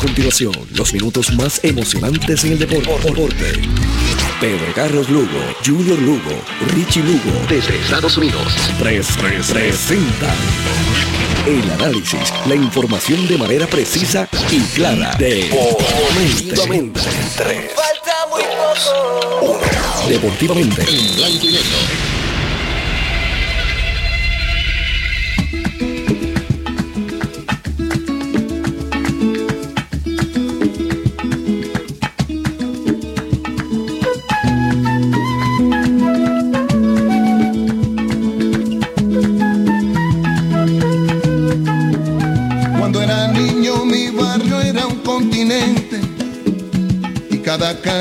continuación, los minutos más emocionantes en el deporte. Pedro Carlos Lugo, Junior Lugo, Richie Lugo, desde Estados Unidos. 3 presenta el análisis, la información de manera precisa y clara. Deportivamente. Falta muy poco. Deportivamente. En blanco y negro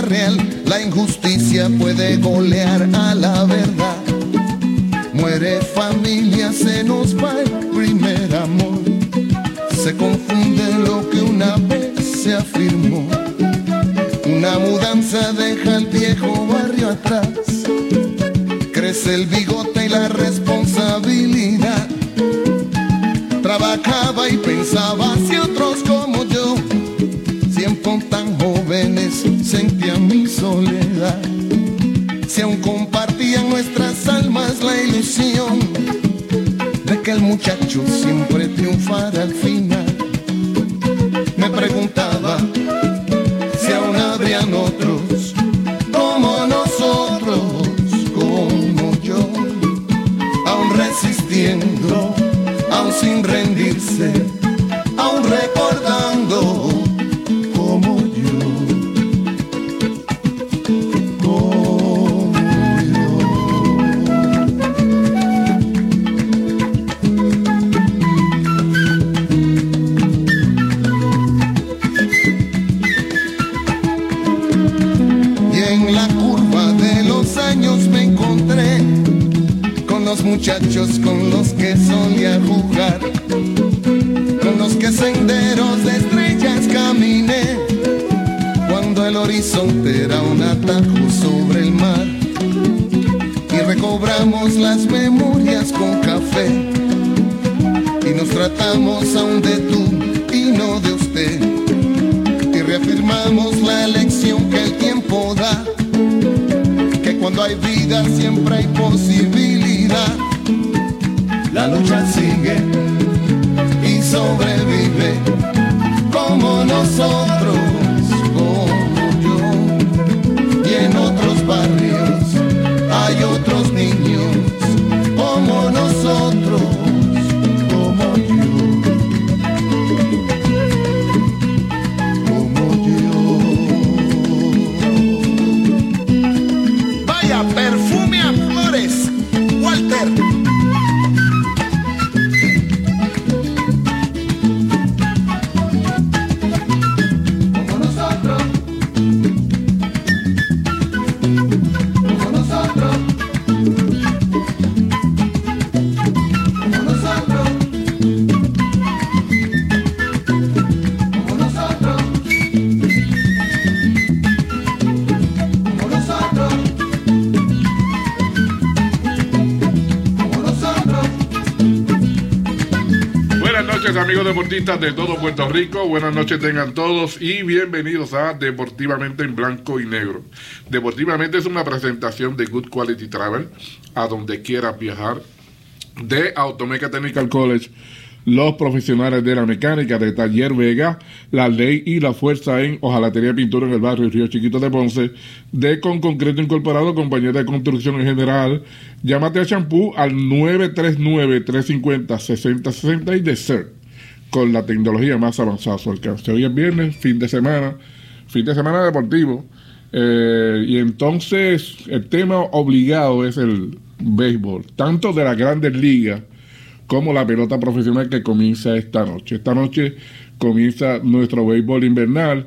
real la injusticia puede golear a la verdad. Muere familia, se nos va el primer amor. Se confunde lo que una vez se afirmó. Una mudanza deja el viejo barrio atrás. Crece el bigote y la responsabilidad trabajaba y pensaba si otros Si aún compartían nuestras almas la ilusión de que el muchacho siempre triunfara al final. Me preguntaba si aún habrían otros como nosotros, como yo, aún resistiendo sin rendirse, con los que solía jugar, con los que senderos de estrellas caminé, cuando el horizonte era un atajo sobre el mar, y recobramos las memorias con café, y nos tratamos aún de tú y no de usted, y reafirmamos la lección que el tiempo da, que cuando hay vida siempre hay posibilidad la lucha sigue y sobrevive como nosotros, deportistas de todo Puerto Rico. Buenas noches tengan todos y bienvenidos a Deportivamente en Blanco y Negro. Deportivamente es una presentación de Good Quality Travel a donde quieras viajar de Automeca Technical College los profesionales de la mecánica de Taller Vega, la ley y la fuerza en Ojalatería Pintura en el barrio Río Chiquito de Ponce, de Con Concreto Incorporado, compañía de construcción en general. Llámate a Champú al 939-350-6060 y de ser con la tecnología más avanzada a su alcance. Hoy es viernes, fin de semana, fin de semana deportivo. Eh, y entonces el tema obligado es el béisbol, tanto de las grandes ligas como la pelota profesional que comienza esta noche. Esta noche comienza nuestro béisbol invernal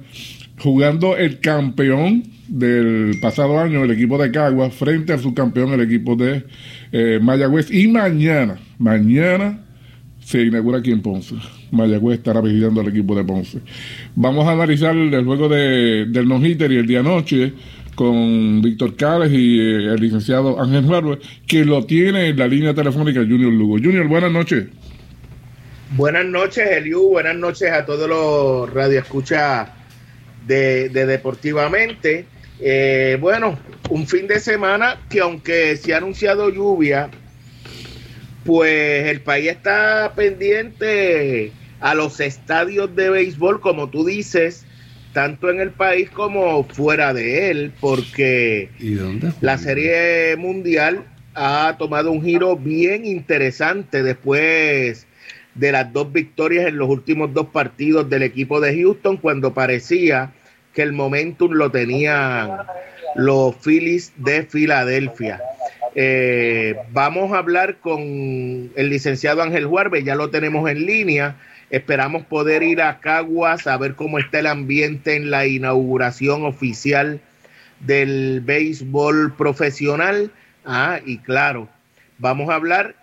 jugando el campeón del pasado año, el equipo de Caguas, frente a su campeón, el equipo de eh, Mayagüez. Y mañana, mañana se inaugura aquí en Ponce. Mayagüez estará visitando al equipo de Ponce. Vamos a analizar el juego de, del no-hitter y el día noche con Víctor Cárez y eh, el licenciado Ángel Juárez, que lo tiene en la línea telefónica Junior Lugo. Junior, buenas noches. Buenas noches, Eliu. Buenas noches a todos los radioescuchas de, de Deportivamente. Eh, bueno, un fin de semana que aunque se ha anunciado lluvia, pues el país está pendiente a los estadios de béisbol, como tú dices, tanto en el país como fuera de él, porque la serie mundial ha tomado un giro bien interesante después de las dos victorias en los últimos dos partidos del equipo de Houston, cuando parecía que el momentum lo tenían los Phillies de Filadelfia. Eh, vamos a hablar con el licenciado Ángel Juárez, ya lo tenemos en línea Esperamos poder ir a Caguas a ver cómo está el ambiente en la inauguración oficial del béisbol profesional. Ah, y claro, vamos a hablar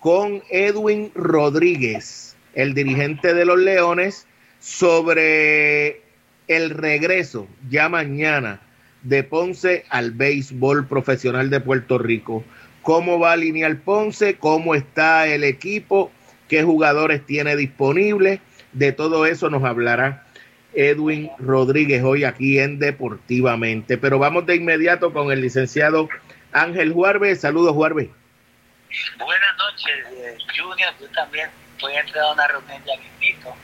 con Edwin Rodríguez, el dirigente de los Leones, sobre el regreso ya mañana de Ponce al béisbol profesional de Puerto Rico. ¿Cómo va a alinear Ponce? ¿Cómo está el equipo? qué jugadores tiene disponibles. De todo eso nos hablará Edwin Rodríguez hoy aquí en Deportivamente. Pero vamos de inmediato con el licenciado Ángel Juarbe. Saludos, Juarbe. Buenas noches, eh, Junior. Yo también voy a entrar a una reunión ya mismito.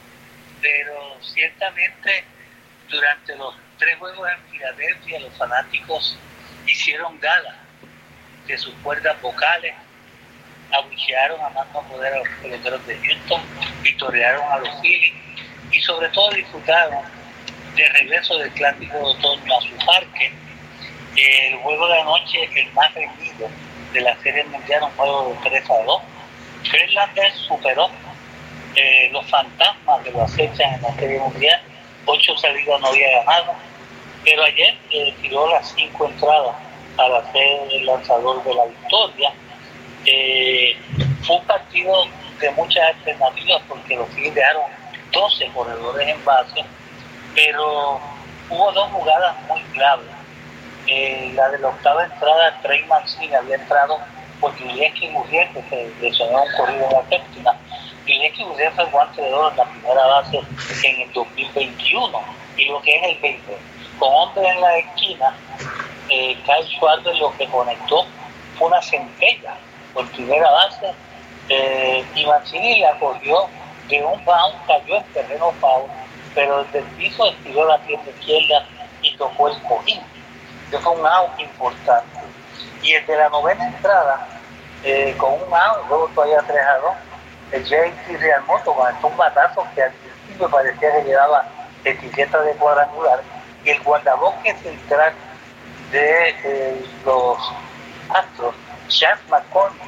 Pero ciertamente durante los tres juegos en Filadelfia los fanáticos hicieron gala de sus cuerdas vocales abuchearon a más no poder a los peloteros de Houston, victoriaron a los Phillies y sobre todo disfrutaron del regreso del clásico de otoño a su parque. El juego de la noche, el más reñido de la serie mundial, un juego de 3 a 2. Greenlander superó eh, los fantasmas que lo acechan en la serie mundial. Ocho salidas no había ganado, pero ayer tiró las cinco entradas para ser el lanzador de la victoria eh, fue un partido de muchas alternativas porque los Phillies dejaron 12 corredores en base, pero hubo dos jugadas muy claves. Eh, la de la octava entrada, Trey Mancini había entrado por Juliesky Gurriel, que se lesionó un corrido en la séptima. Juliesky Gurriel fue guante de oro en la primera base en el 2021 y lo que es el 20. Con hombre en la esquina, eh, Kyle Schwarber lo que conectó fue una centella por primera base eh, y Mancini la cogió de un bound, cayó en terreno foul, pero desde el piso estiró la pierna izquierda y tocó el cojín. Eso fue un out importante. Y el de la novena entrada, eh, con un out, luego todavía 3 a 2, el JT Real Moto con un batazo que al principio parecía que llevaba etiqueta de cuadrangular, el guardabosque central de eh, los Astros Jack McCormick,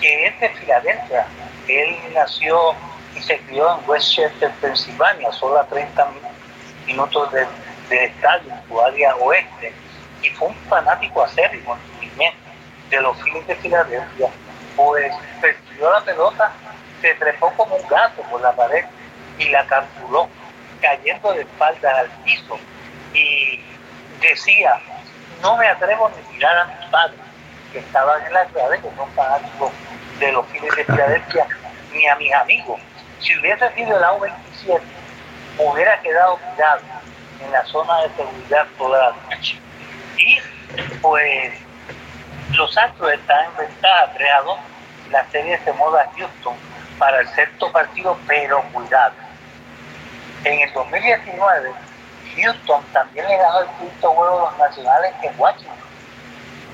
que es de Filadelfia. Él nació y se crió en Westchester, Pensilvania, solo a 30 minutos del estadio, en su área oeste, y fue un fanático acérrimo de los Phillies de Filadelfia. Pues persiguió la pelota, se trepó como un gato por la pared y la capturó, cayendo de espaldas al piso. Y decía, no me atrevo ni tirar a mis padres que estaban en la ciudad, que son fanáticos de los fines de Filadelfia, ni a mis amigos. Si hubiese sido el AU-27, hubiera quedado tirado en la zona de seguridad toda la noche. Y pues los Astros están en ventaja 3 La serie se muda a Houston para el sexto partido, pero cuidado. En el 2019, Houston también le ganó el quinto juego a los nacionales en Washington.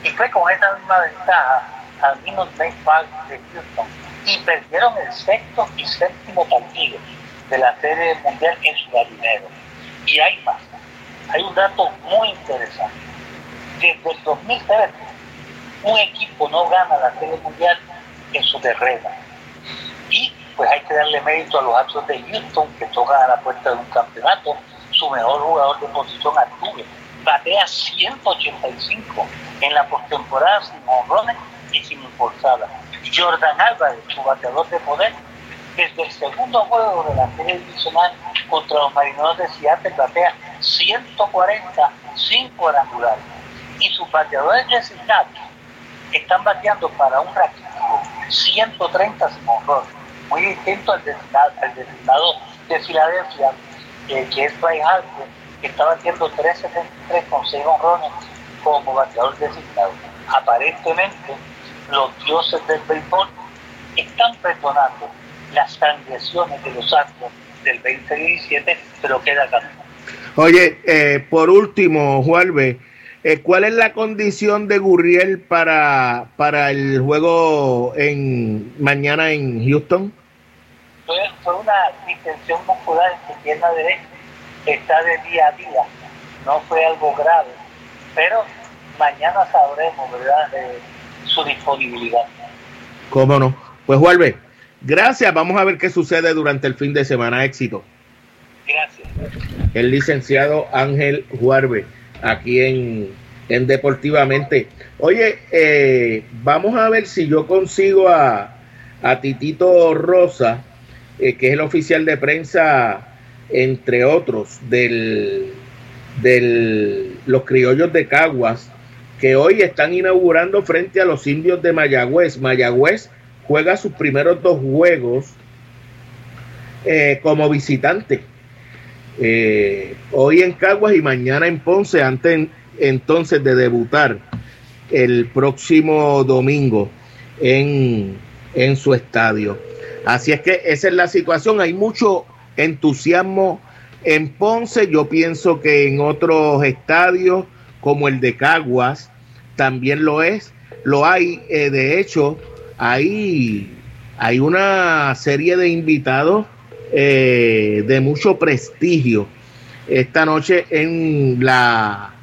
Y fue con esa misma ventaja al menos Park de Houston. Y perdieron el sexto y séptimo partido de la serie mundial en su gallinero. Y hay más. Hay un dato muy interesante. Desde el 2013, un equipo no gana la serie mundial en su terreno. Y pues hay que darle mérito a los actos de Houston que tocan a la puerta de un campeonato. Su mejor jugador de posición actual batea 185 en la postemporada sin honrones y sin impulsada. Jordan Álvarez, su bateador de poder, desde el segundo juego de la serie divisional contra los marineros de Seattle batea 140 sin cuadrangulares. Y sus bateadores designados están bateando para un raquítico 130 sin honrones, muy distinto al designado, de Filadelfia, que es Bryce Harper, que está batiendo 373 con 6 honrones como bateador designado. Aparentemente, los dioses del béisbol están perdonando las transgresiones de los actos del 2017, pero queda camino. Oye, eh, por último, Juanve, eh, ¿cuál es la condición de Gurriel para, para el juego en mañana en Houston? Fue, fue una distensión muscular en su pierna derecha, está de día a día, no fue algo grave, pero mañana sabremos, ¿verdad?, su disponibilidad. ¿Cómo no? Pues Juanve, Gracias, vamos a ver qué sucede durante el fin de semana. Éxito. Gracias. El licenciado Ángel Juarbe, aquí en, en Deportivamente. Oye, eh, vamos a ver si yo consigo a, a Titito Rosa, eh, que es el oficial de prensa, entre otros, del, del los criollos de Caguas, que hoy están inaugurando frente a los indios de Mayagüez. Mayagüez juega sus primeros dos juegos eh, como visitante. Eh, hoy en Caguas y mañana en Ponce, antes entonces de debutar el próximo domingo en, en su estadio. Así es que esa es la situación. Hay mucho entusiasmo en Ponce. Yo pienso que en otros estadios, como el de Caguas, también lo es. Lo hay, eh, de hecho, hay, hay una serie de invitados eh, de mucho prestigio esta noche en la,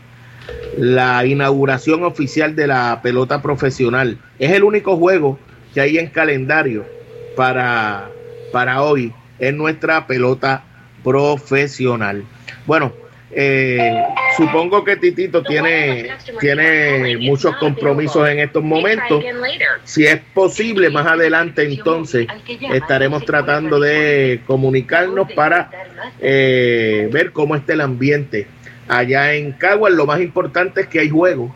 la inauguración oficial de la pelota profesional. Es el único juego que hay en calendario para, para hoy en nuestra pelota profesional. Bueno, eh, supongo que Titito tiene, tiene muchos compromisos en estos momentos. Si es posible, más adelante entonces estaremos tratando de comunicarnos para eh, ver cómo está el ambiente allá en Caguas. Lo más importante es que hay juego.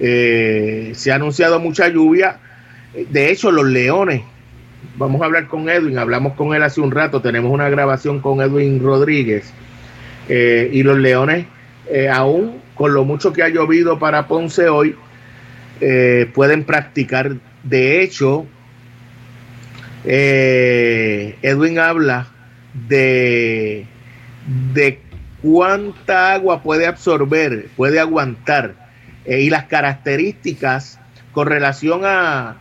Eh, se ha anunciado mucha lluvia. De hecho, los Leones, vamos a hablar con Edwin, hablamos con él hace un rato, tenemos una grabación con Edwin Rodríguez eh, y los Leones, eh, aún con lo mucho que ha llovido para Ponce hoy, eh, pueden practicar. De hecho, Edwin habla de, de cuánta agua puede absorber, puede aguantar y las características con relación a,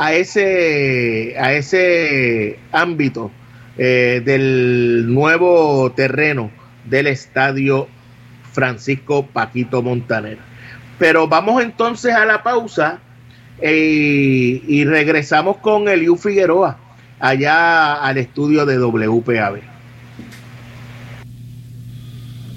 a, ese, a ese ámbito del nuevo terreno del estadio Francisco Paquito Montaner. Pero vamos entonces a la pausa eh, y regresamos con Eliu Figueroa allá al estudio de WPAB.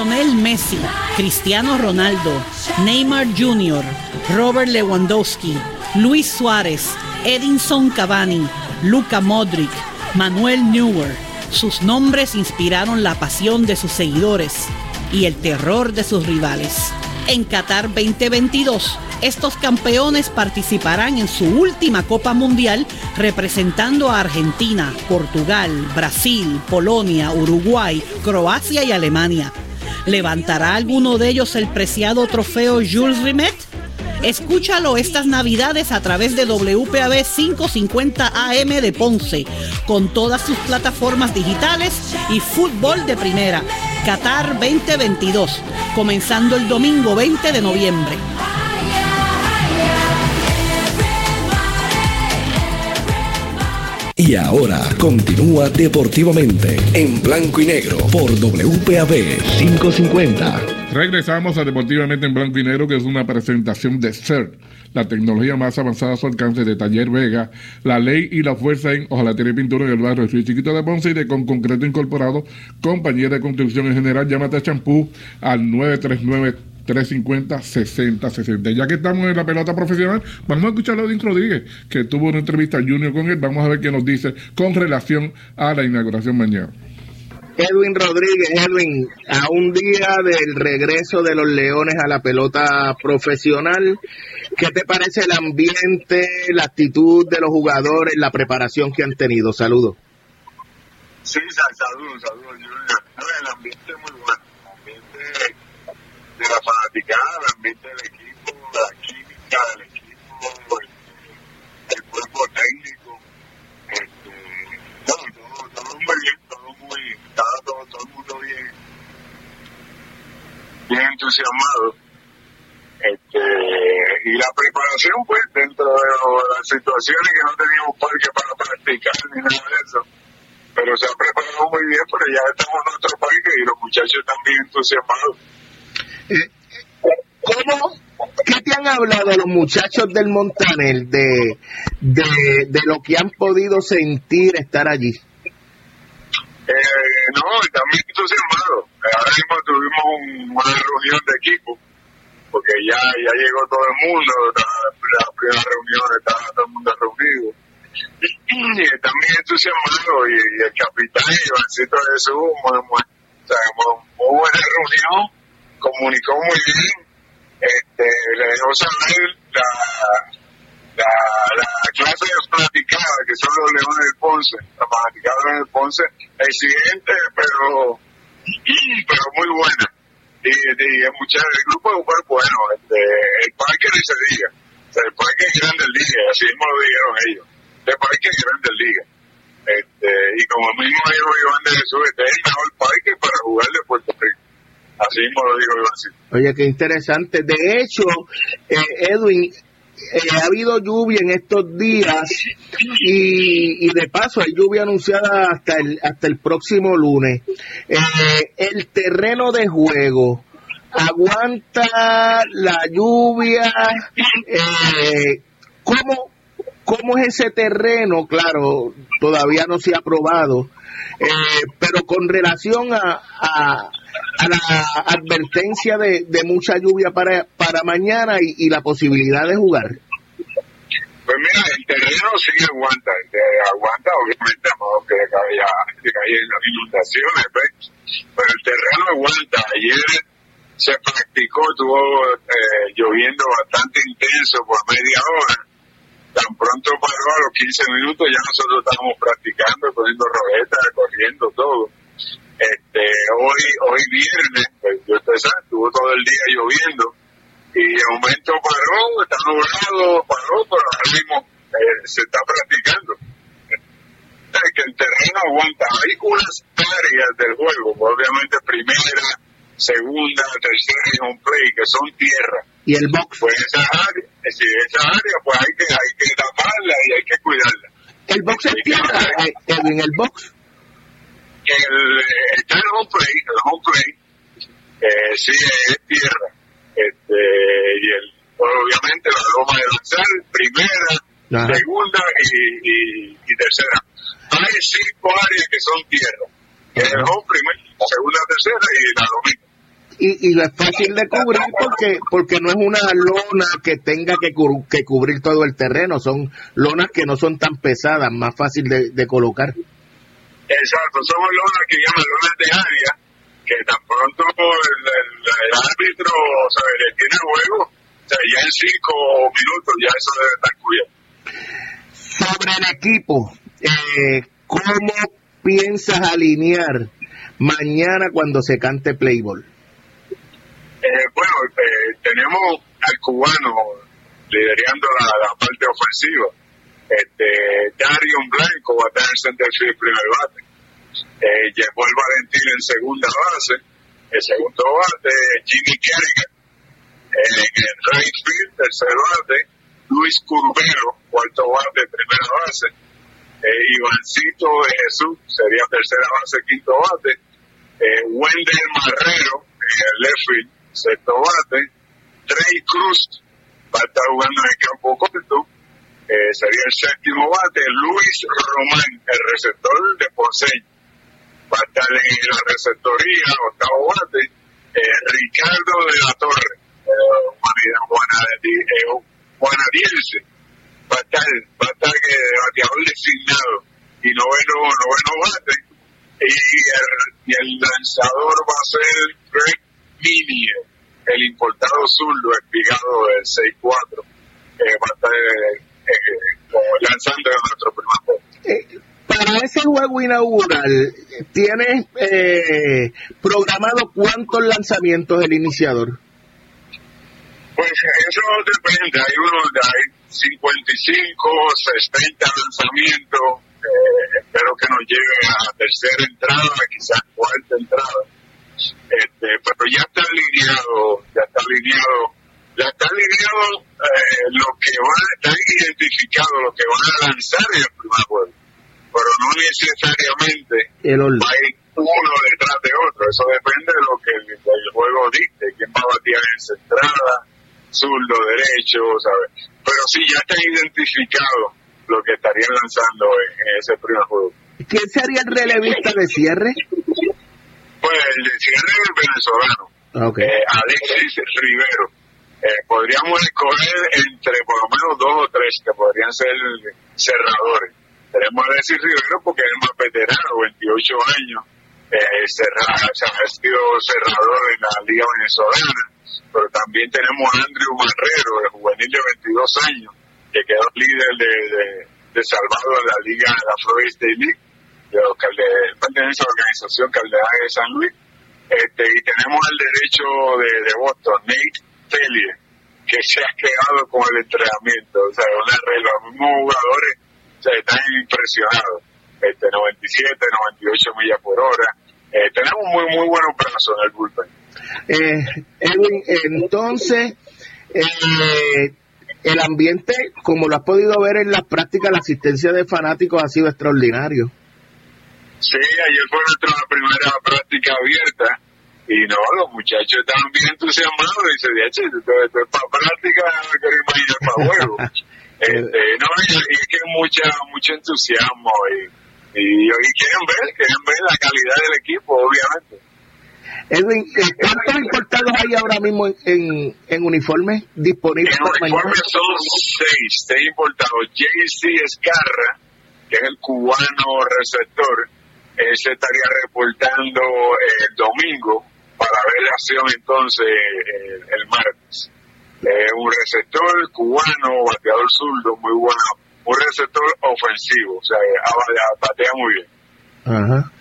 Lionel Messi, Cristiano Ronaldo, Neymar Jr., Robert Lewandowski, Luis Suárez, Edinson Cavani, Luca Modric, Manuel Neuer. Sus nombres inspiraron la pasión de sus seguidores y el terror de sus rivales. En Qatar 2022, estos campeones participarán en su última Copa Mundial representando a Argentina, Portugal, Brasil, Polonia, Uruguay, Croacia y Alemania. ¿Levantará alguno de ellos el preciado trofeo Jules Rimet? Escúchalo estas navidades a través de WPAB 550 AM de Ponce, con todas sus plataformas digitales y fútbol de primera. Qatar 2022, comenzando el domingo 20 de noviembre. Y ahora continúa deportivamente en blanco y negro por WPAB 550. Regresamos a Deportivamente en Blanco y Negro, que es una presentación de CERT, la tecnología más avanzada a su alcance de Taller Vega, la ley y la fuerza en Ojalatería y Pintura en el barrio Río Chiquito de Ponce y de Con Concreto Incorporado, compañía de construcción en general, llámate a champú al 939 350 6060. Ya que estamos en la pelota profesional, vamos a escuchar a Odín Rodríguez, que tuvo una entrevista Junior con él. Vamos a ver qué nos dice con relación a la inauguración mañana. Edwin Rodríguez, Edwin, a un día del regreso de los Leones a la pelota profesional, ¿qué te parece el ambiente, la actitud de los jugadores, la preparación que han tenido? Saludos. Sí, saludos, saludos, Junior. el ambiente es muy bueno. De la fanaticada, el ambiente del equipo, la química del equipo, el, cuerpo técnico. Este, todo, todo, todo muy bien, todo muy, estaba todo, todo el mundo bien, bien entusiasmado. Este, y la preparación, pues, dentro de las situaciones que no teníamos parque para practicar ni nada de eso. Pero se ha preparado muy bien, pero ya estamos en otro parque y los muchachos bien entusiasmados. ¿Cómo? ¿Qué te han hablado los muchachos del Montaner de, de, de lo que han podido sentir estar allí? Eh, no, también entusiasmados. Ahora mismo tuvimos un, una reunión de equipo, porque ya, ya llegó todo el mundo, la, primera reunión estaba todo el mundo reunido. Y, y también entusiasmado, y, y, el capitán Ivancito Jesús, muy, muy, o sea, muy, muy buena reunión, comunicó muy bien, este, le dejó saber la, la, la clase de platicada que son los leones del Ponce, la platicada del Ponce, exigente, pero, pero muy buena. Y, y el, el grupo es muy bueno, este, el parque ni se sea, el parque es grande liga, así mismo lo dijeron ellos, el parque es grande liga. Este, y como mismo dijo Iván de Jesús, este es el mejor parque para jugar de Puerto Rico. Así mismo lo digo yo así. Oye, qué interesante. De hecho, eh, Edwin, eh, ha habido lluvia en estos días y, y, de paso hay lluvia anunciada hasta el, hasta el próximo lunes. Eh, el terreno de juego aguanta la lluvia. Eh, ¿cómo, ¿cómo es ese terreno? Claro, todavía no se ha probado, eh, pero con relación a, a, la advertencia de, mucha lluvia para, para mañana y, la posibilidad de jugar. Pues mira, el terreno sí aguanta, aguanta obviamente a que caiga, que las inundaciones, pero el terreno aguanta. Ayer se practicó, estuvo eh, lloviendo bastante intenso por media hora. Tan pronto paró a los 15 minutos, ya nosotros estábamos practicando, poniendo rojetas, corriendo todo. Este, hoy, hoy viernes, pues yo estuvo todo el día lloviendo y de momento paró, está nublado, paró, pero ahora mismo eh, se está practicando. Es que el terreno aguanta. Hay unas áreas del juego, obviamente primera, segunda, tercera y un play, que son tierra. ¿Y el box? Pues esa área, sí, esa área pues hay que, hay que taparla y hay que cuidarla. ¿El box es tierra, en el box? El, está el home play, el home play, eh, sí, es tierra. Este, y el, obviamente la loma de lanzar, primera, segunda y, y, tercera. Hay cinco áreas que son tierra. El home primera, segunda, tercera y la lomita y, y es fácil de cubrir porque porque no es una lona que tenga que, que cubrir todo el terreno, son lonas que no son tan pesadas, más fácil de, de colocar. Exacto, son lonas que llaman lonas de área, que tan pronto el, el, árbitro o sea, le tiene juego, o sea, ya en cinco minutos ya eso debe estar cubierto. Sobre el equipo, eh, ¿cómo piensas alinear mañana cuando se cante Playboy? Eh, bueno, eh, tenemos al cubano liderando la, parte ofensiva. Este, Darion Blanco va a estar en centerfield primer bate. Eh, llevó el Valentín en segunda base. El segundo bate, Jimmy Kerrigan. Eh, en right field, tercer bate. Luis Curbero, cuarto bate, primera base. Eh, Ivancito de Jesús sería tercera base, quinto bate. Eh, Wendell Marrero, en left field sexto bate. Trey Cruz va a estar jugando en el campo corto, eh, sería el séptimo bate. Luis Román, el receptor de Ponceño, va a estar en la receptoría, octavo bate. Eh, Ricardo de la Torre, eh, Juanadiense, va a estar, va a estar bateador designado y noveno, noveno bate. Y el, y el lanzador va a ser Greg Mini, el importado zurdo espigado del 6-4, eh, va a estar eh, eh, lanzando en nuestro primer juego. para ese juego inaugural, ¿tienes programado cuántos lanzamientos el iniciador? Pues eso depende, hay unos, hay 55, 60 lanzamientos, espero que nos llegue a tercera entrada, quizás cuarta entrada este, pero ya está alineado, ya está alineado, ya está alineado eh, lo que van, está identificado lo que van a lanzar en el primer juego, pero no necesariamente el va a ir uno detrás de otro, eso depende de lo que el, juego dicte, quién va a batear en centrada, zurdo, derecho, ¿sabes? Pero sí, ya está identificado lo que estarían lanzando en, en ese primer juego. ¿Quién sería el relevista de cierre? Pues el de cierre es venezolano, okay. eh, Alexis Rivero. Eh, podríamos escoger entre por lo menos dos o tres que podrían ser cerradores. Tenemos a Alexis Rivero porque es más veterano, 28 años, eh, cerrado, o sea, ha sido cerrador en la Liga Venezolana, pero también tenemos a Andrew Marrero, el juvenil de 22 años, que quedó líder de, de, de Salvador en la Liga, la Florida State League de los a la organización Caldeaje de San Luis. Este, y tenemos el derecho de, de Boston, Nate Tellier, que se ha quedado con el entrenamiento. O sea, una los mismos jugadores o sea, están impresionados. Este, 97, 98 millas por hora. Eh, tenemos muy, muy buenos brazos en el bullpen. Eh, Edwin, entonces, eh, el ambiente, como lo has podido ver en las prácticas, la asistencia de fanáticos ha sido extraordinario. Sí, ayer fue nuestra primera práctica abierta y no, los muchachos estaban bien entusiasmados y se dice, esto, es para práctica, no quiero imaginar para juego. Este, no, y, y es que hay mucha, mucho entusiasmo y, y, y quieren ver, quieren ver la calidad del equipo, obviamente. Edwin, eh, ¿cuántos importados hay ahora mismo en, en, en uniformes disponibles En uniforme son seis, seis importados. JC Escarra, que es el cubano receptor, se estaría reportando eh, el domingo para ver la acción entonces eh, el martes. Es un receptor cubano, bateador zurdo, muy bueno, un receptor ofensivo, o sea, batea muy bien. Ajá.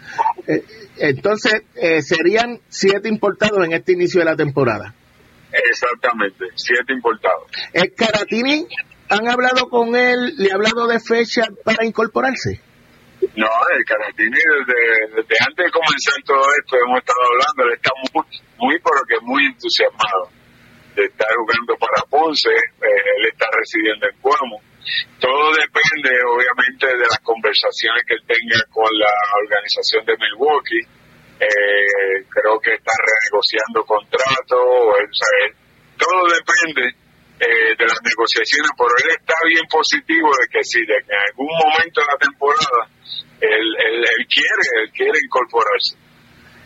Eh, entonces, eh, serían siete importados en este inicio de la temporada. Exactamente, siete importados. ¿El Caratini han hablado con él, le ha hablado de fecha para incorporarse? No, el Caratini desde, antes de comenzar todo esto hemos estado hablando, él está muy, muy pero que muy entusiasmado de estar jugando para Ponce, eh, él está residiendo en Cuamo. Todo depende obviamente de las conversaciones que él tenga con la organización de Milwaukee. Eh, creo que está renegociando contratos, sabe, todo depende eh, de las negociaciones, pero él está bien positivo de que sí, de que en algún momento de la temporada él, él, él quiere, él quiere incorporarse.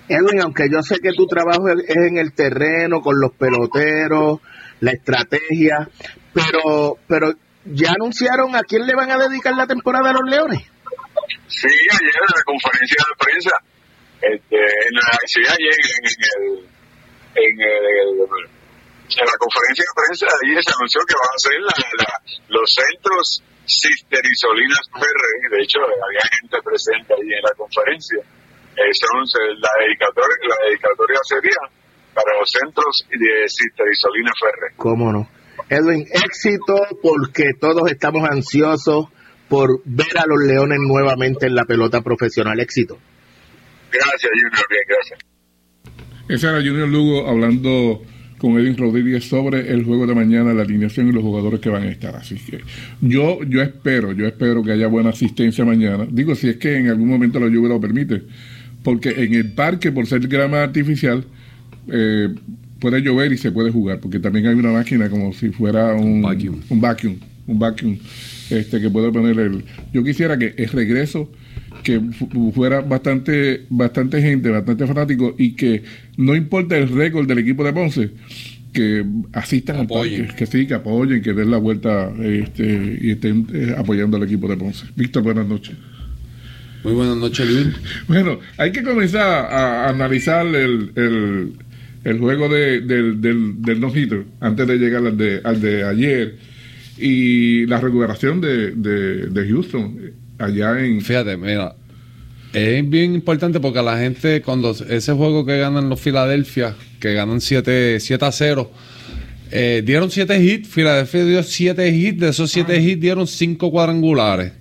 Edwin, aunque yo sé que tu trabajo es en el terreno, con los peloteros, la estrategia, pero, pero ya anunciaron a quién le van a dedicar la temporada a los Leones. Sí, ayer en la conferencia de prensa, este, en la, sí, ayer en, el, en, el, en la conferencia de prensa, ayer se anunció que van a ser la, la- los centros Sister y Solinas Ferre, de hecho había gente presente ahí en la conferencia. Son, eh, la, dedicatoria, la dedicatoria sería para los centros de Sister y Solinas Ferre. ¿Cómo no? Edwin, éxito porque todos estamos ansiosos por ver a los Leones nuevamente en la pelota profesional. Éxito. Gracias, Junior, bien, gracias. Ese era Junior Lugo hablando con Edwin Rodríguez sobre el juego de mañana, la alineación y los jugadores que van a estar. Así que yo, yo espero, yo espero que haya buena asistencia mañana. Digo, si es que en algún momento la lluvia lo permite. Porque en el parque, por ser grama artificial, eh, puede llover y se puede jugar. Porque también hay una máquina como si fuera un, Vacuum. un vacuum, un vacuum, este, que puede poner el. Yo quisiera que el regreso que fu- fuera bastante bastante gente, bastante fanático y que no importa el récord del equipo de Ponce, que asistan al parque, que sí, que apoyen, que den la vuelta este, y estén eh, apoyando al equipo de Ponce. Víctor, buenas noches. Muy buenas noches, Luis. Bueno, hay que comenzar a, a analizar el, el, el juego de, del, del, del no-hitter antes de llegar al de, al de ayer y la recuperación de, de, de Houston eh, allá en... Fíjate, mira, es bien importante porque la gente, cuando ese juego que ganan los Filadelfia, que ganan 7, 7 a 0, eh, dieron 7 hits, Filadelfia dio 7 hits, de esos 7 hits dieron 5 cuadrangulares.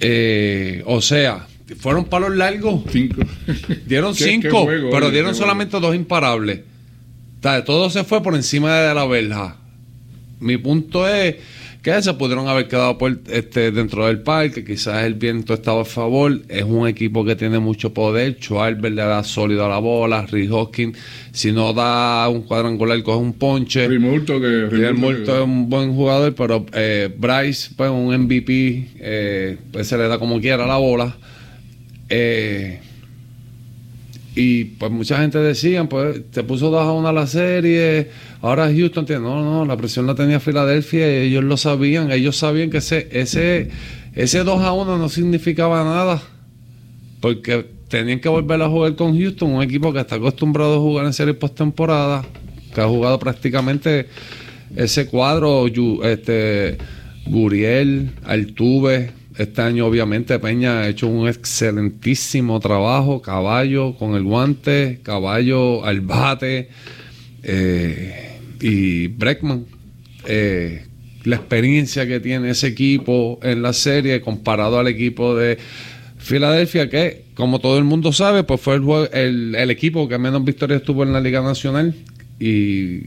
Eh, o sea, fueron palos largos. Cinco. Dieron Qué- qué 5, juego, pero dieron solamente dos imparables. O sea, todo se fue por encima de la verja. Mi punto es que se pudieron haber quedado por, este, dentro del parque, quizás el viento estaba a favor. Es un equipo que tiene mucho poder. Schwarber le da sólido a la bola. Rick Hoskins, si no da un cuadrangular, coge un ponche. Rimurto que... Muerto es un buen jugador, pero eh, Bryce, pues un MVP, eh, pues se le da como quiera la bola. Eh, y pues mucha gente decía, pues te puso 2 a 1 la serie, ahora Houston tiene, no, no, la presión la tenía Filadelfia y ellos lo sabían, ellos sabían que ese, ese, ese 2 a 1 no significaba nada, porque tenían que volver a jugar con Houston, un equipo que está acostumbrado a jugar en series postemporada, que ha jugado prácticamente ese cuadro, este, Guriel, Altuve, este año obviamente Peña ha hecho un excelentísimo trabajo, caballo con el guante, caballo al bate eh, y Breckman. eh, la experiencia que tiene ese equipo en la serie comparado al equipo de Filadelfia, que como todo el mundo sabe, pues fue el, el, el equipo que menos victorias tuvo en la Liga Nacional y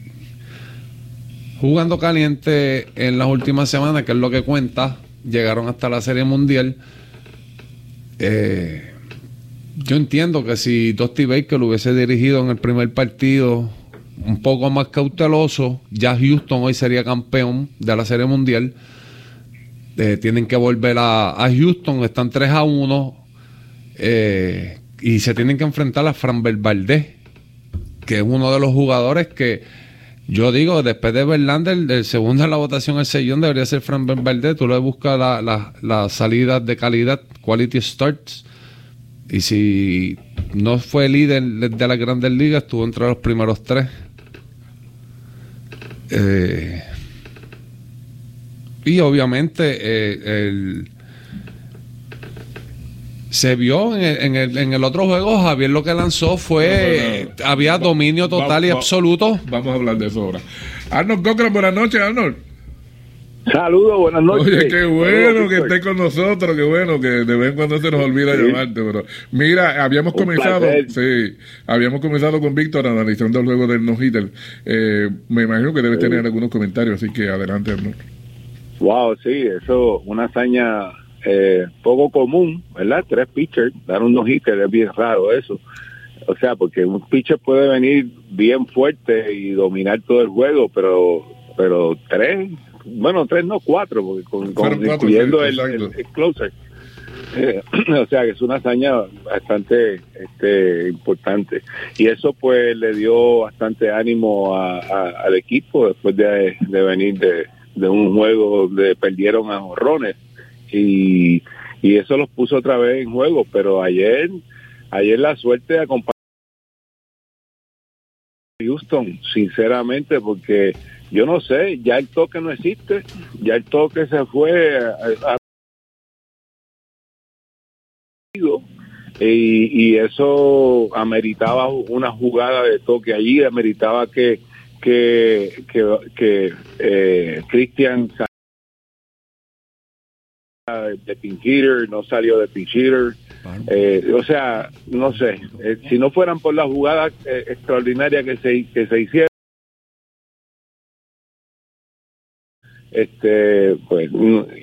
jugando caliente en las últimas semanas, que es lo que cuenta, llegaron hasta la Serie Mundial. Eh, yo entiendo que si Dusty Baker lo hubiese dirigido en el primer partido un poco más cauteloso, ya Houston hoy sería campeón de la Serie Mundial. Eh, tienen que volver a, Houston, están 3 a 1. eh, y se tienen que enfrentar a Fran Valdés, que es uno de los jugadores que yo digo, después de Verlander, el segundo en la votación el sellón debería ser Fran Valdés. Tú le buscas las la, la salidas de calidad, quality starts. Y si no fue líder de las grandes ligas, estuvo entre los primeros tres. Eh, y obviamente eh, el- se vio en el, en, el, en el otro juego, Javier lo que lanzó fue, No, no, no. había dominio total y Va- va- absoluto. Vamos a hablar de eso ahora. Arnold Cochran, buenas noches, Arnold. Saludos, buenas noches. Oye, qué bueno Saludos, que estés con nosotros, qué bueno que de vez en cuando se nos olvida Sí. llamarte, pero mira, habíamos Un comenzado, placer. sí, habíamos comenzado con Víctor analizando el juego del no-hitter. Eh, me imagino que debes Sí. tener algunos comentarios, así que adelante, Arnold. Wow, sí, eso una hazaña eh, poco común, ¿verdad? Tres pitchers, dar un no-hitter es bien raro eso. O sea, porque un pitcher puede venir bien fuerte y dominar todo el juego, pero pero tres, bueno, tres no, cuatro, porque con, con- Fueron cuatro, incluyendo el, el- el closer. Eh, o sea, que es una hazaña bastante este, importante. Y eso pues le dio bastante ánimo a- a- al equipo después de, de venir de, de un juego donde perdieron a jorrones. Y, y eso los puso otra vez en juego. Pero ayer, ayer la suerte acompañó a Houston, sinceramente, porque yo no sé, ya el toque no existe, ya el toque se fue a- y, y eso ameritaba una jugada de toque allí, ameritaba que que que, que eh, Christian saliera de hitter, no salió de hitter. Eh, o sea, no sé, eh, si no fueran por la jugada eh, extraordinaria que se, que se hicieron, este, pues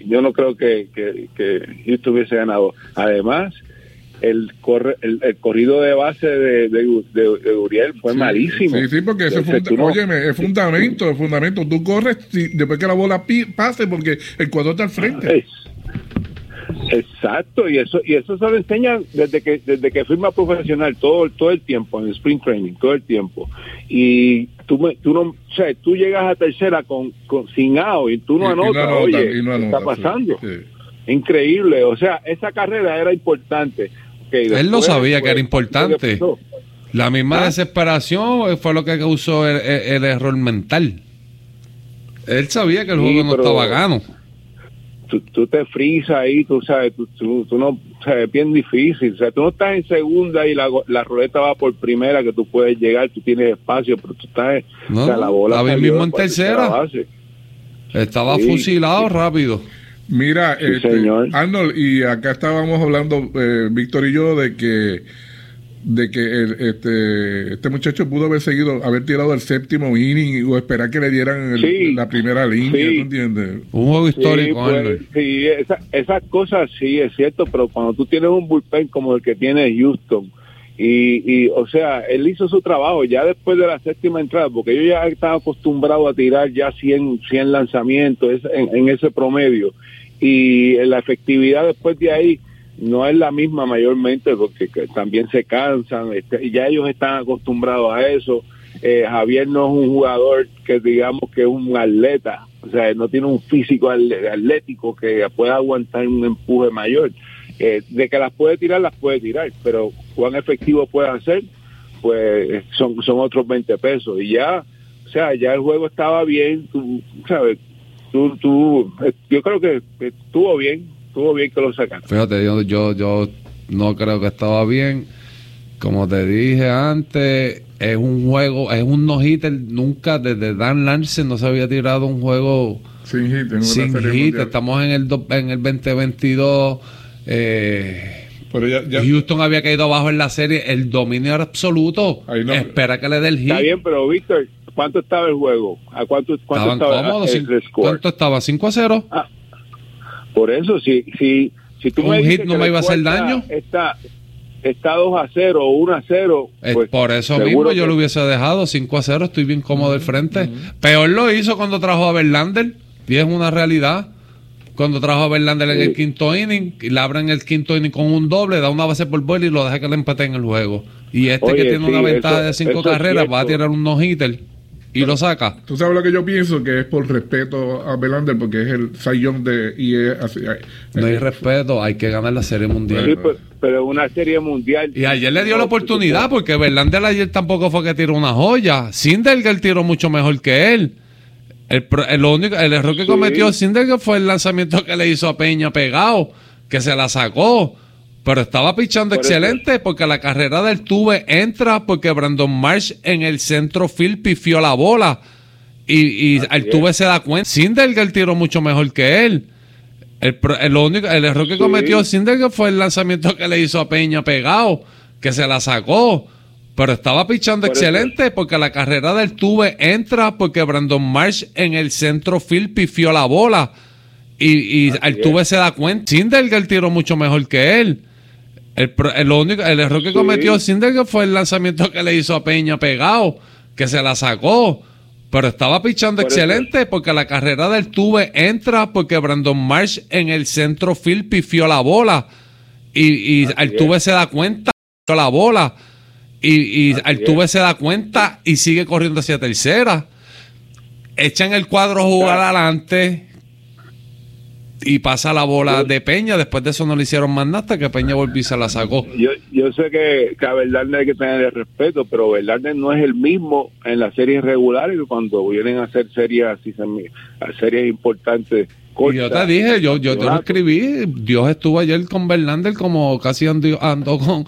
yo no creo que, que, que Houston hubiese ganado. Además, el, corre, el, el corrido de base de, de, de- de Uriel fue Sí, malísimo. Sí, sí, porque ese funda- no- óyeme, es fundamento, es fundamento. Tú corres si- después que la bola pi- pase porque el cuadro está al frente. Es- exacto, y eso y eso se lo enseñan desde que desde que firma profesional todo todo el tiempo en el sprint training, todo el tiempo. Y tú me- tú no, o sea, tú llegas a tercera con, con sin out y tú no Y- y no anotas, oye, y no ¿qué está sí, pasando? sí. Increíble, o sea, esa carrera era importante. Él lo después, sabía que era importante. La misma Ah. desesperación fue lo que causó el, el- el error mental. Él sabía que el Sí, juego no pero- estaba gano. Tú, tú te frisas ahí, tú sabes, tú, tú, tú no, o sea, es bien difícil, o sea, tú no estás en segunda y la, go- la ruleta va por primera, que tú puedes llegar, tú tienes espacio, pero tú estás, en- No, o sea, la bola estaba ahí salió mismo en tercera. Estaba Sí, fusilado rápido. Mira, Sí, este, señor. Arnold, y acá estábamos hablando, eh, Víctor y yo, de que de que el- este, este muchacho pudo haber seguido, haber tirado el séptimo inning o esperar que le dieran el- Sí. la primera línea, Sí. ¿tú entiendes? Un juego Sí, histórico, pues, Arnold. sí, esa- esas cosas sí es cierto, pero cuando tú tienes un bullpen como el que tiene Houston, y, y o sea, él hizo su trabajo ya después de la séptima entrada, porque yo ya estaba acostumbrado a tirar ya 100, 100 lanzamientos en, en ese promedio, y la efectividad después de ahí no es la misma mayormente porque que también se cansan, este, ya ellos están acostumbrados a eso. Eh, Javier no es un jugador que digamos que es un atleta, o sea, no tiene un físico atlético que pueda aguantar un empuje mayor. Eh, de que las puede tirar, las puede tirar, pero cuán efectivo puede hacer, pues son, son otros 20 pesos. Y ya, o sea, ya el juego estaba bien, tú, sabes, tú, tú, eh, yo creo que estuvo bien, estuvo bien que lo sacaron. Fíjate, yo, yo, yo no creo que estaba bien. Como te dije antes, es un juego, es un no-hitter. Nunca desde Dan Larsen no se había tirado un juego Sin hit, en sin serie hit. Estamos en el, do- en el 2022. Eh, Pero ya, ya- Houston había caído abajo en la serie. El dominio era absoluto. No- Espera que le dé el hit. Está bien, pero Víctor, ¿cuánto estaba el juego? ¿A cuánto, cuánto Estaban estaba cómodos. el score? ¿Cuánto estaba? ¿5 a 0? Por eso, si, si, si tú Un me dices hit no que me iba a hacer daño. Está, está 2 a 0 o 1 a 0. Eh, pues, por eso mismo yo que- lo hubiese dejado 5 a 0, estoy bien cómodo al frente. Peor lo hizo cuando trajo a Verlander, y es una realidad. cuando trajo a Verlander en el quinto inning, y le abren el quinto inning con un doble, da una base por bola y lo deja que le empate en el juego. Y este Oye, que tiene sí, una ventaja eso- de cinco carreras va a tirar un no-hitter y lo saca. Tú sabes lo que yo pienso, que es por respeto a Belander, porque es el sayón de... Y es así, No hay respeto, hay que ganar la serie mundial. Sí, pero, pero una serie mundial. Y ayer le dio la oportunidad porque Verlander ayer tampoco fue que tiró una joya. Sindergaard tiró mucho mejor que él. El, pro- el único, el error que Sí. cometió Sindergaard fue el lanzamiento que le hizo a Peña pegado, que se la sacó. Pero estaba pichando Por eso- excelente porque la carrera del Tuve entra porque Brandon Marsh en el centro field pifió la bola. Y, y el Tuve se da cuenta. Sindergaard tiró mucho mejor que él. El, el único, el error que Sí. cometió Sindergaard fue el lanzamiento que le hizo a Peña pegado, que se la sacó. Pero estaba pichando Por eso- excelente porque la carrera del Tuve entra porque Brandon Marsh en el centro field pifió la bola. Y, y el Tuve se da cuenta. Sindergaard tiró mucho mejor que él. El, único, el error que Sí. cometió Sindergaard fue el lanzamiento que le hizo a Peña pegado, que se la sacó. Pero estaba pichando Por eso- excelente porque la carrera del Tuve entra porque Brandon Marsh en el centro field pifió la bola. Y, y el Tuve se da cuenta, pifió la bola. Y, y el es. Tuve se da cuenta y sigue corriendo hacia tercera. Echan el cuadro a jugar adelante y pasa la bola de Peña. Después de eso no le hicieron más nada hasta que Peña volvió y se la sacó. Yo, yo sé que, que a Verlander hay que tener respeto, pero Verlander no es el mismo en las series regulares que cuando vienen a hacer series así, series importantes. Y yo te dije, yo, yo te lo escribí, Dios estuvo ayer con Verlander como casi andó, andó con,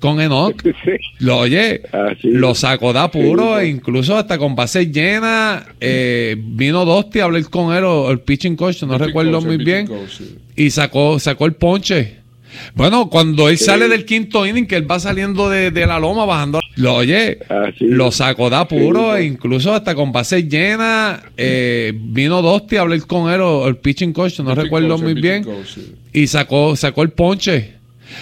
con Enoch. Sí. Lo oye, Así. lo sacó de apuro, Sí, e incluso hasta con bases llenas. eh, vino Dosti a hablar con él, o el pitching coach, no Pitching recuerdo coach, muy bien, pitching coach, sí. y sacó, sacó el ponche. Bueno, cuando él Sí. sale del quinto inning, que él va saliendo de, de la loma, bajando, lo oye, Así. lo sacó de apuro, Sí, e incluso hasta con bases llenas. eh, vino Dosti a hablar con él, o el pitching coach, no Pitching recuerdo coach, muy bien coach, sí. y sacó, sacó el ponche.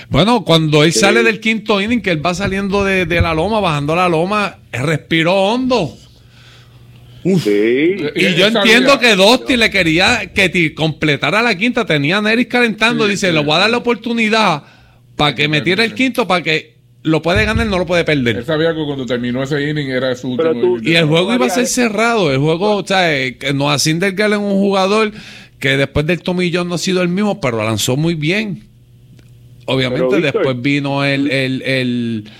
Bueno, cuando él Sí. sale del quinto inning, que él va saliendo de, de la loma, bajando la loma, respiró hondo. Sí. Y Él yo entiendo que Dosti le quería que ti- completara la quinta. Tenía a Neris calentando. Sí, dice, sí. le voy a dar la oportunidad para que me tire el quinto, para que lo puede ganar, no lo puede Él perder. sabía que cuando terminó ese inning era su Pero último tú- inning. Y el juego iba a ser cerrado. El juego, o sea, eh, que Noah Syndergaard es un jugador que después del tomillón no ha sido el mismo, pero lanzó muy bien. Obviamente Pero, después vino el, el- el-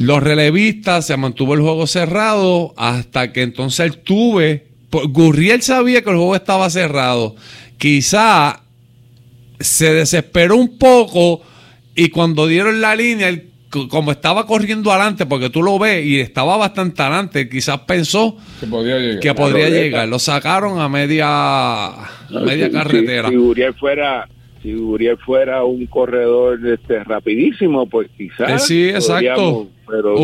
los relevistas, se mantuvo el juego cerrado hasta que entonces él tuve... por- Gurriel sabía que el juego estaba cerrado. Quizá se desesperó un poco y cuando dieron la línea, él, como estaba corriendo adelante, porque tú lo ves y estaba bastante adelante, quizás pensó Que podía llegar. que podría llegar. Lo sacaron a media, a media Si- carretera. Si, si Gurriel fuera, si Gurriel fuera un corredor este, rapidísimo, pues Eh, quizás. sí, exacto. pero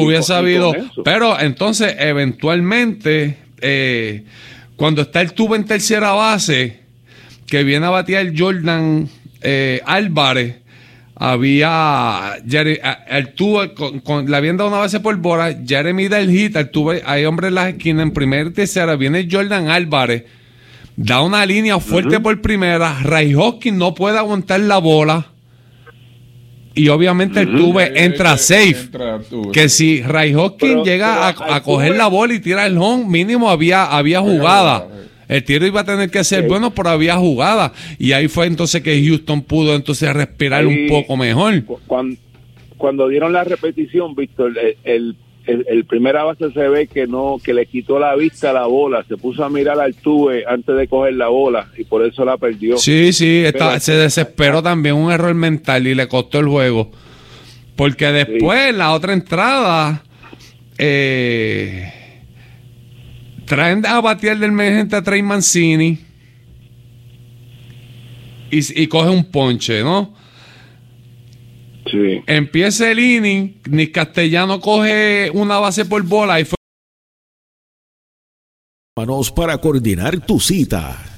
con eso. Pero entonces, eventualmente, eh, cuando está el tubo en tercera base, que viene a batear Jordan eh, Álvarez, había el tubo con, con- le habían dado una base por bola, Jeremy da el hit, el tubo, hay hombres en la esquina, en primera y tercera, viene Jordan Álvarez, da una línea fuerte por primera, Ray Hopkins no puede aguantar la bola. Y obviamente el tuve Eh, entra eh, safe. entra. Que si Ray Pero- llega pero a, a coger la bola y tira el home, mínimo había, había jugada. El tiro iba a tener que ser Sí. bueno, pero había jugada. Y ahí fue entonces que Houston pudo entonces respirar un poco mejor. Cu- cuando, cuando dieron la repetición, Víctor, el, el, el- el primera base se ve que no, que le quitó la vista a la bola, se puso a mirar al tuve antes de coger la bola y por eso la perdió. Sí, sí, está- se desesperó también un error mental y le costó el juego. Porque después, la otra entrada, eh, traen a batear del emergente a Trey Mancini y, y coge un ponche, ¿no? Sí. Empieza el inning, Nick Castellano coge una base por bola y fue Manos para coordinar tu cita.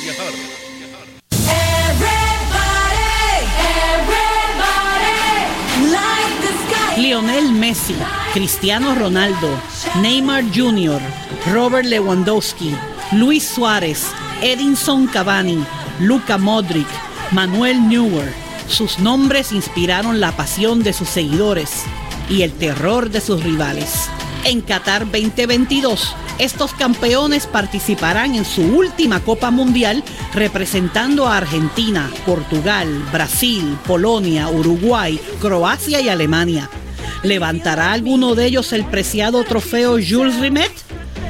Lionel Messi, Cristiano Ronaldo, Neymar Jr., Robert Lewandowski, Luis Suárez, Edinson Cavani, Luca Modric, Manuel Neuer. Sus nombres inspiraron la pasión de sus seguidores y el terror de sus rivales. En Qatar 2022, estos campeones participarán en su última Copa Mundial representando a Argentina, Portugal, Brasil, Polonia, Uruguay, Croacia y Alemania. ¿Levantará alguno de ellos el preciado trofeo Jules Rimet?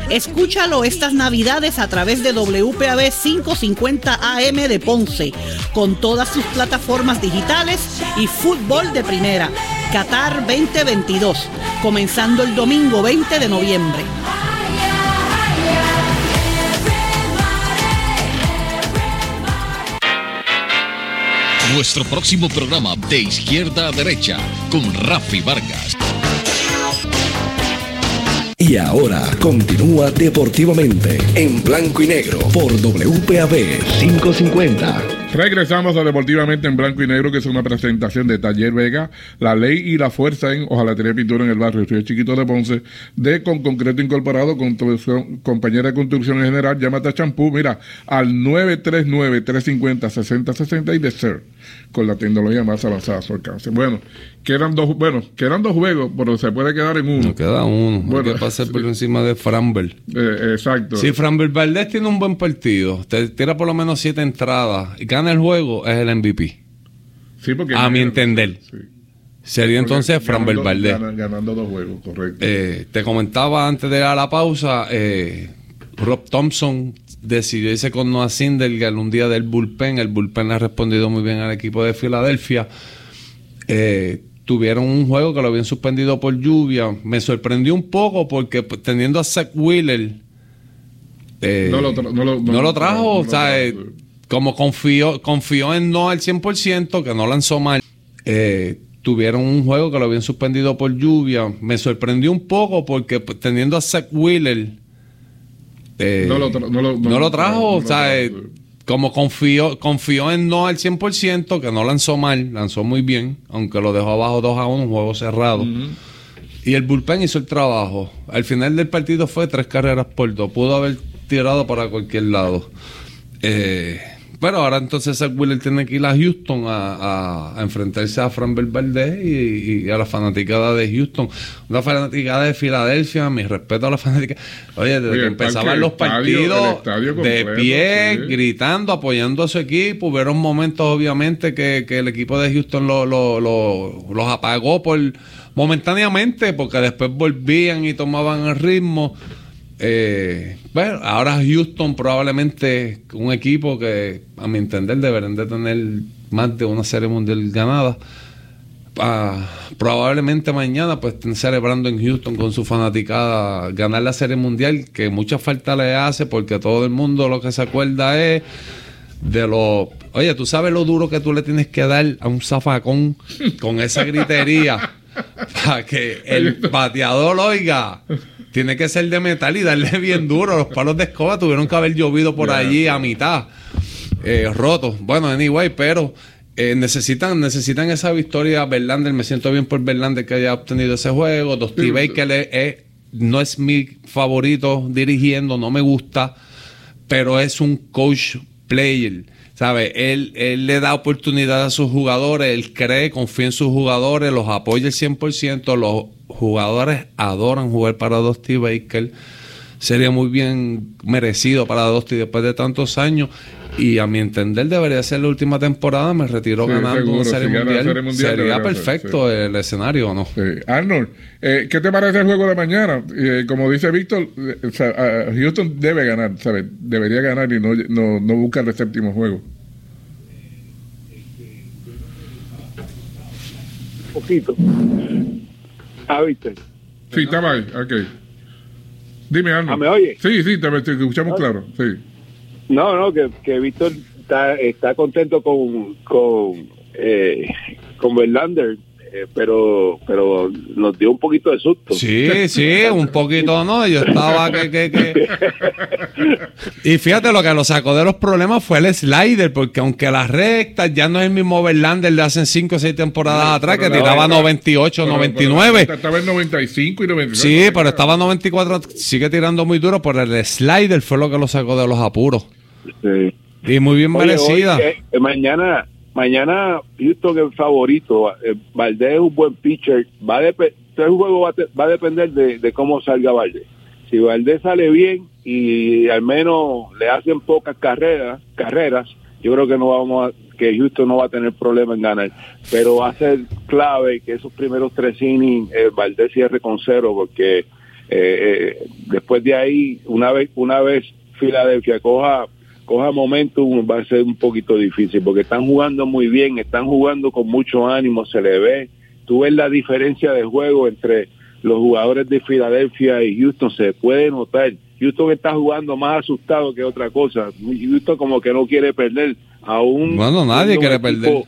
Escúchalo estas navidades a través de WPAB 550 AM de Ponce, con todas sus plataformas digitales y fútbol de primera. Qatar 2022, comenzando el domingo 20 de noviembre. Nuestro próximo programa de izquierda a derecha con Rafi Vargas. Y ahora continúa deportivamente en blanco y negro por WPAB 550. Regresamos a Deportivamente en Blanco y Negro, que es una presentación de Taller Vega, La Ley y la Fuerza en Ojalatería Pintura en el barrio Río Chiquito de Ponce, de Con Concreto Incorporado, con tu compañera de construcción en general, llámate a Champú, mira, al 939-350-6060 y de SER, con la tecnología más avanzada a su alcance. Bueno, quedan dos, bueno, quedan dos juegos, pero se puede quedar en uno. No queda uno, bueno, que pasar por encima de Framber. Eh, exacto. Si Framber Valdés tiene un buen partido, te tira por lo menos siete entradas y gana el juego, es el MVP. Sí, porque a mi entender. Sería entonces Framber Valdés. Ganando, dos juegos, correcto. Eh, te comentaba antes de la pausa, eh, Rob Thompson decidió irse con Noah Sindergaard un día del bullpen. El bullpen ha respondido muy bien al equipo de Filadelfia. Eh, tuvieron un juego que lo habían suspendido por lluvia. Me sorprendió un poco porque pues, teniendo a Zach Wheeler... no, lo no, lo, trajo, o sea, como confió, confió en no al 100%, que no lanzó mal, eh, tuvieron un juego que lo habían suspendido por lluvia. Me sorprendió un poco porque pues, teniendo a Zach Wheeler, eh, no, lo trajo, o sea, eh, como confió, confió en no al 100%, que no lanzó mal, lanzó muy bien, aunque lo dejó abajo 2 a 1, un juego cerrado. Y el bullpen hizo el trabajo. Al final del partido fue tres carreras por dos. Pudo haber tirado para cualquier lado. Eh, pero ahora entonces Zach Wheeler tiene que ir a Houston a, enfrentarse a Fran Valdez y, a la fanaticada de Houston. Una fanaticada de Filadelfia, mi respeto a la fanaticada. Oye, desde que empezaban los partidos de pie, gritando, apoyando a su equipo, hubieron momentos obviamente que, el equipo de Houston los apagó por momentáneamente porque después volvían y tomaban el ritmo. Eh, bueno, ahora Houston probablemente un equipo que a mi entender deberían de tener más de una serie mundial ganada. Ah, probablemente mañana pues estén celebrando en Houston con su fanaticada ganar la serie mundial que mucha falta le hace porque todo el mundo lo que se acuerda es de lo oye tú sabes lo duro que tú le tienes que dar a un zafacón con esa gritería para que el bateador oiga tiene que ser de metal y darle bien duro. Los palos de escoba tuvieron que haber llovido por allí a mitad, eh, rotos. Bueno, anyway, pero eh, necesitan, necesitan esa victoria. Verlander, me siento bien por Verlander que haya obtenido ese juego. Dusty Baker no es mi favorito dirigiendo, no me gusta, pero es un coach player. ¿Sabe? Él, él le da oportunidad a sus jugadores, él cree, confía en sus jugadores, los apoya el 100%, los jugadores adoran jugar para Dusty Baker. Sería muy bien merecido para Dusty después de tantos años. Y a mi entender debería ser la última temporada. Me retiro ganando una serie, mundial. Sería perfecto el escenario, ¿no? Arnold, eh, ¿qué te parece el juego de mañana? Eh, como dice Víctor, eh, Houston debe ganar, ¿sabes? Debería ganar y no, no, no buscar el séptimo juego. poquito. Ah, viste. Sí, estaba ahí, ok. Dime, Arnold. Ah, ¿me oye? Sí, sí, te, te escuchamos claro, sí. No, no, que, que Víctor está, está contento con, con, eh, con Verlander, eh, pero, pero nos dio un poquito de susto. Sí, sí, un poquito no. Yo estaba que, que, que. Y fíjate, lo que lo sacó de los problemas fue el slider, porque aunque las rectas ya no es el mismo Verlander de hace 5 o 6 temporadas atrás, que tiraba no. 98, Pero- 99. pero Estaba en 95 y 96. Sí, pero estaba 94, sigue tirando muy duro, pero el slider fue lo que lo sacó de los apuros. Sí. Y muy bien Oye, merecida. hoy, eh, mañana, mañana Houston es favorito. Eh, Valdés es un buen pitcher. Va a este juego va a, va a depender de, de cómo salga Valdés. Si Valdés sale bien y al menos le hacen pocas carreras, carreras, yo creo que no vamos a, que Houston no va a tener problema en ganar. Pero va a ser clave que esos primeros tres innings eh, Valdés cierre con cero porque eh, eh, después de ahí, una vez, una vez Filadelfia coja coja momentum va a ser un poquito difícil porque están jugando muy bien, están jugando con mucho ánimo, se le ve. Tú ves la diferencia de juego entre los jugadores de Filadelfia y Houston, se puede notar. Houston está jugando más asustado que otra cosa. Houston como que no quiere perder. Aún Bueno, nadie quiere equipo perder.